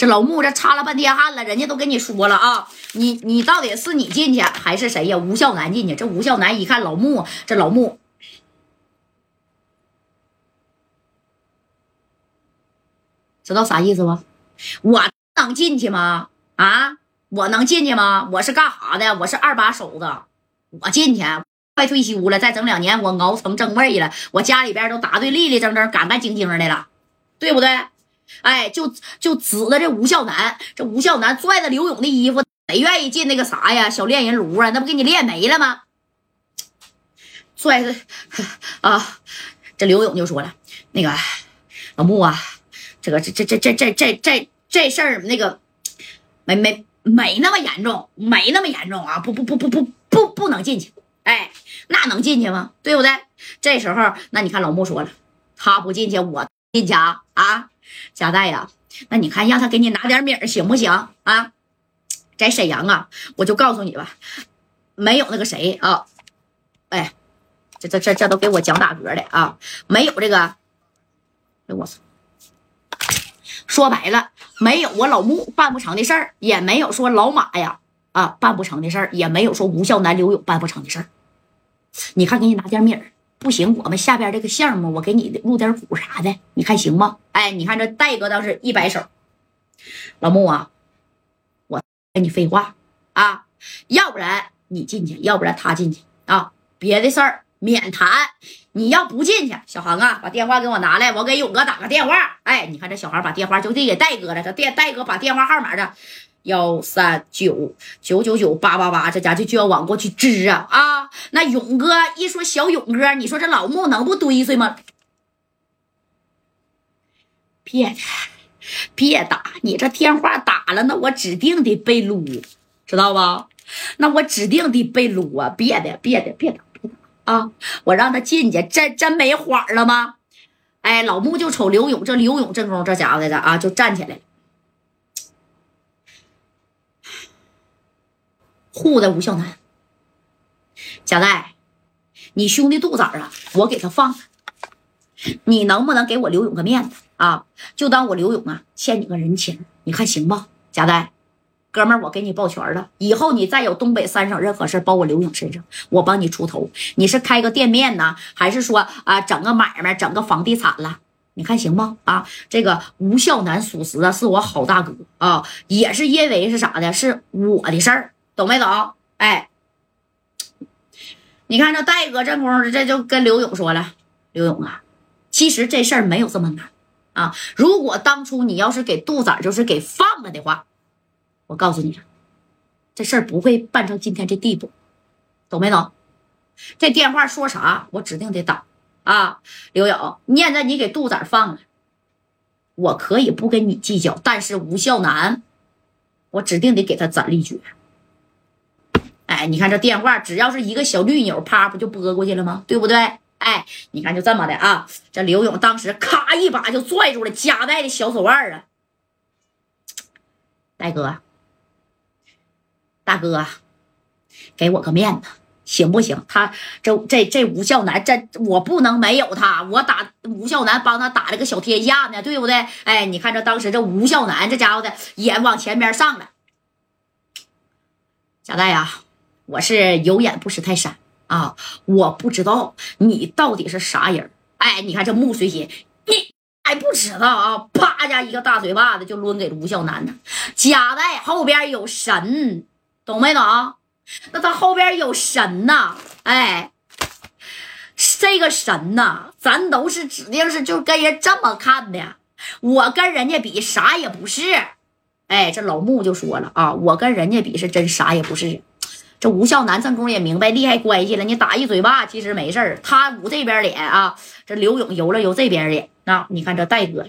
这老穆这擦了半天汗了，人家都跟你说了啊，你你到底是你进去还是谁呀？吴孝南进去。这吴孝南一看老穆，这老穆知道啥意思不？我能进去吗？啊，我能进去吗？我是干啥的？我是二把手子，我进去。快退休了，再整两年，我熬成正位了，我家里边都答对立立正正、干干净净的了，对不对？哎，就就指着这吴孝南，这吴孝南拽着刘勇的衣服，谁愿意进那个啥呀？小炼人炉啊，那不给你炼没了吗？拽着啊，这刘勇就说了，那个老穆啊，这个这这这这这这这这事儿，那个没没没那么严重，没那么严重啊，不不不不不不不能进去。哎，那能进去吗？对不对？这时候，那你看老穆说了，他不进去，我进去啊！啊，贾代呀，那你看让他给你拿点米儿行不行啊？在沈阳啊，我就告诉你吧，没有那个谁啊，哎，这这这这都给我讲打嗝的啊，没有这个，哎我操，说白了，没有我老穆办不成的事儿，也没有说老马呀。啊，办不成的事儿也没有说吴孝南、刘勇办不成的事儿。你看，给你拿点米儿，不行，我们下边这个项目，我给你录点股啥的，你看行吗？哎，你看这戴哥倒是一摆手，老穆啊，我跟你废话啊，要不然你进去，要不然他进去啊，别的事儿免谈。你要不进去，小航啊，把电话给我拿来，我给勇哥打个电话。哎，你看这小航把电话就递给戴哥了，这电戴哥把电话号码的。幺三九九九九八八八，这家就就要往过去支啊啊！那勇哥一说小勇哥，你说这老穆能不堆碎吗？别别打，你这电话打了，那我指定得被撸，知道吧？那我指定得被撸啊！别的别的别打别打啊！我让他进去，真真没缓了吗？哎，老穆就瞅刘勇，这刘勇正功夫这家伙的啊，就站起来了。护的吴孝南，贾代，你兄弟肚子啊，我给他放了。你能不能给我刘勇个面子啊？就当我刘勇啊欠你个人情，你看行不？贾代，哥们儿，我给你抱拳了。以后你再有东北三省任何事包我刘勇身上，我帮你出头。你是开个店面呢，还是说啊整个买卖、整个房地产了？你看行不？啊，这个吴孝南属实啊是我好大哥啊，也是因为是啥的？是我的事儿。懂没懂？哎，你看这戴哥这功夫，这就跟刘勇说了：“刘勇啊，其实这事儿没有这么难啊。如果当初你要是给杜仔就是给放了的话，我告诉你，这事儿不会办成今天这地步。懂没懂？这电话说啥，我指定得打啊！刘勇，念在你给杜仔放了，我可以不跟你计较，但是吴孝南，我指定得给他斩立决。”哎，你看这电话，只要是一个小绿钮，啪，不就拨过去了吗？对不对？哎，你看就这么的啊。这刘勇当时咔一把就拽住了夹带的小手腕啊。大哥，大哥，给我个面子行不行？他这这这吴孝南，这我不能没有他。我打吴孝南，帮他打了个小天下呢，对不对？哎，你看这当时这吴孝南这家伙的也往前边上了。贾代呀。我是有眼不识泰山啊！我不知道你到底是啥人哎，你看这穆随心，你还不知道啊？啪家一个大嘴巴子就抡给了吴孝南呢。贾代后边有神，懂没懂？那他后边有神呐！哎，这个神呐，咱都是指定是就跟人这么看的。我跟人家比啥也不是。哎，这老穆就说了啊，我跟人家比是真啥也不是。这吴孝南正宫也明白利害关系了，你打一嘴巴其实没事儿，他捂这边脸啊，这刘勇游了游这边脸啊，你看这戴哥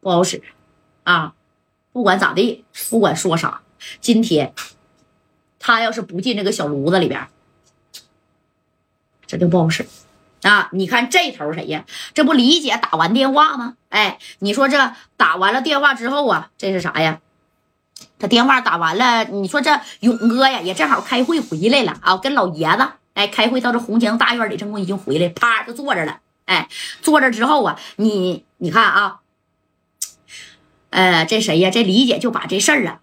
不好使啊，不管咋地，不管说啥，今天他要是不进这个小炉子里边，这就不好使啊。你看这头谁呀？这不李姐打完电话吗？哎，你说这打完了电话之后啊，这是啥呀？他电话打完了，你说这勇哥呀，也正好开会回来了啊，跟老爷子哎开会到这红墙大院里，正宫已经回来，啪就坐着了。哎，坐着之后啊，你你看啊，呃，这谁呀？这李姐就把这事儿啊，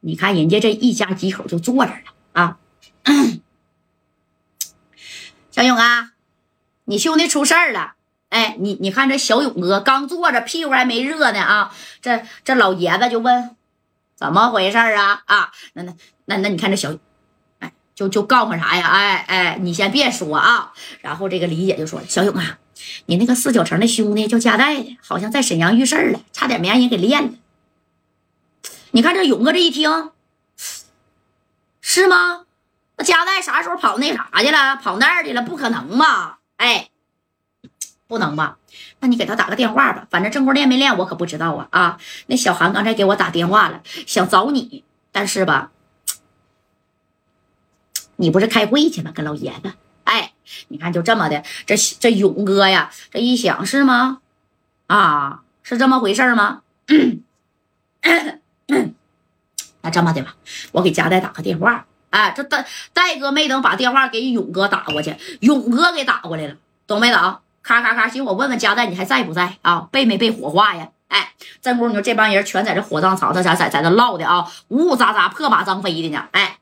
你看人家这一家几口就坐这了啊。小勇啊，你兄弟出事儿了。哎，你你看这小勇哥刚坐着，屁股还没热呢啊！这这老爷子就问，怎么回事啊？啊，那那那那你看这小，哎，就就告诉啥呀？哎哎，你先别说啊。然后这个李姐就说小勇啊，你那个四九城的兄弟叫加代的，好像在沈阳遇事了，差点没让人给练了。你看这勇哥这一听，是吗？那加代啥时候跑那啥去了？跑那儿去了？不可能吧？哎。不能吧？那你给他打个电话吧，反正正宫练没练我可不知道啊啊！那小韩刚才给我打电话了，想找你，但是吧，你不是开会去吗？跟老爷子，哎，你看就这么的，这这勇哥呀，这一想是吗？啊，是这么回事吗？那这么的吧，我给佳代打个电话。哎，这戴戴哥没等把电话给勇哥打过去，勇哥给打过来了，懂没懂？咔咔咔！行，我问问佳代，你还在不在啊？被没被火化呀？哎，真功夫，你说这帮人全在这火葬场，这在在在这唠的啊，呜呜喳喳，破马张飞的呢。哎。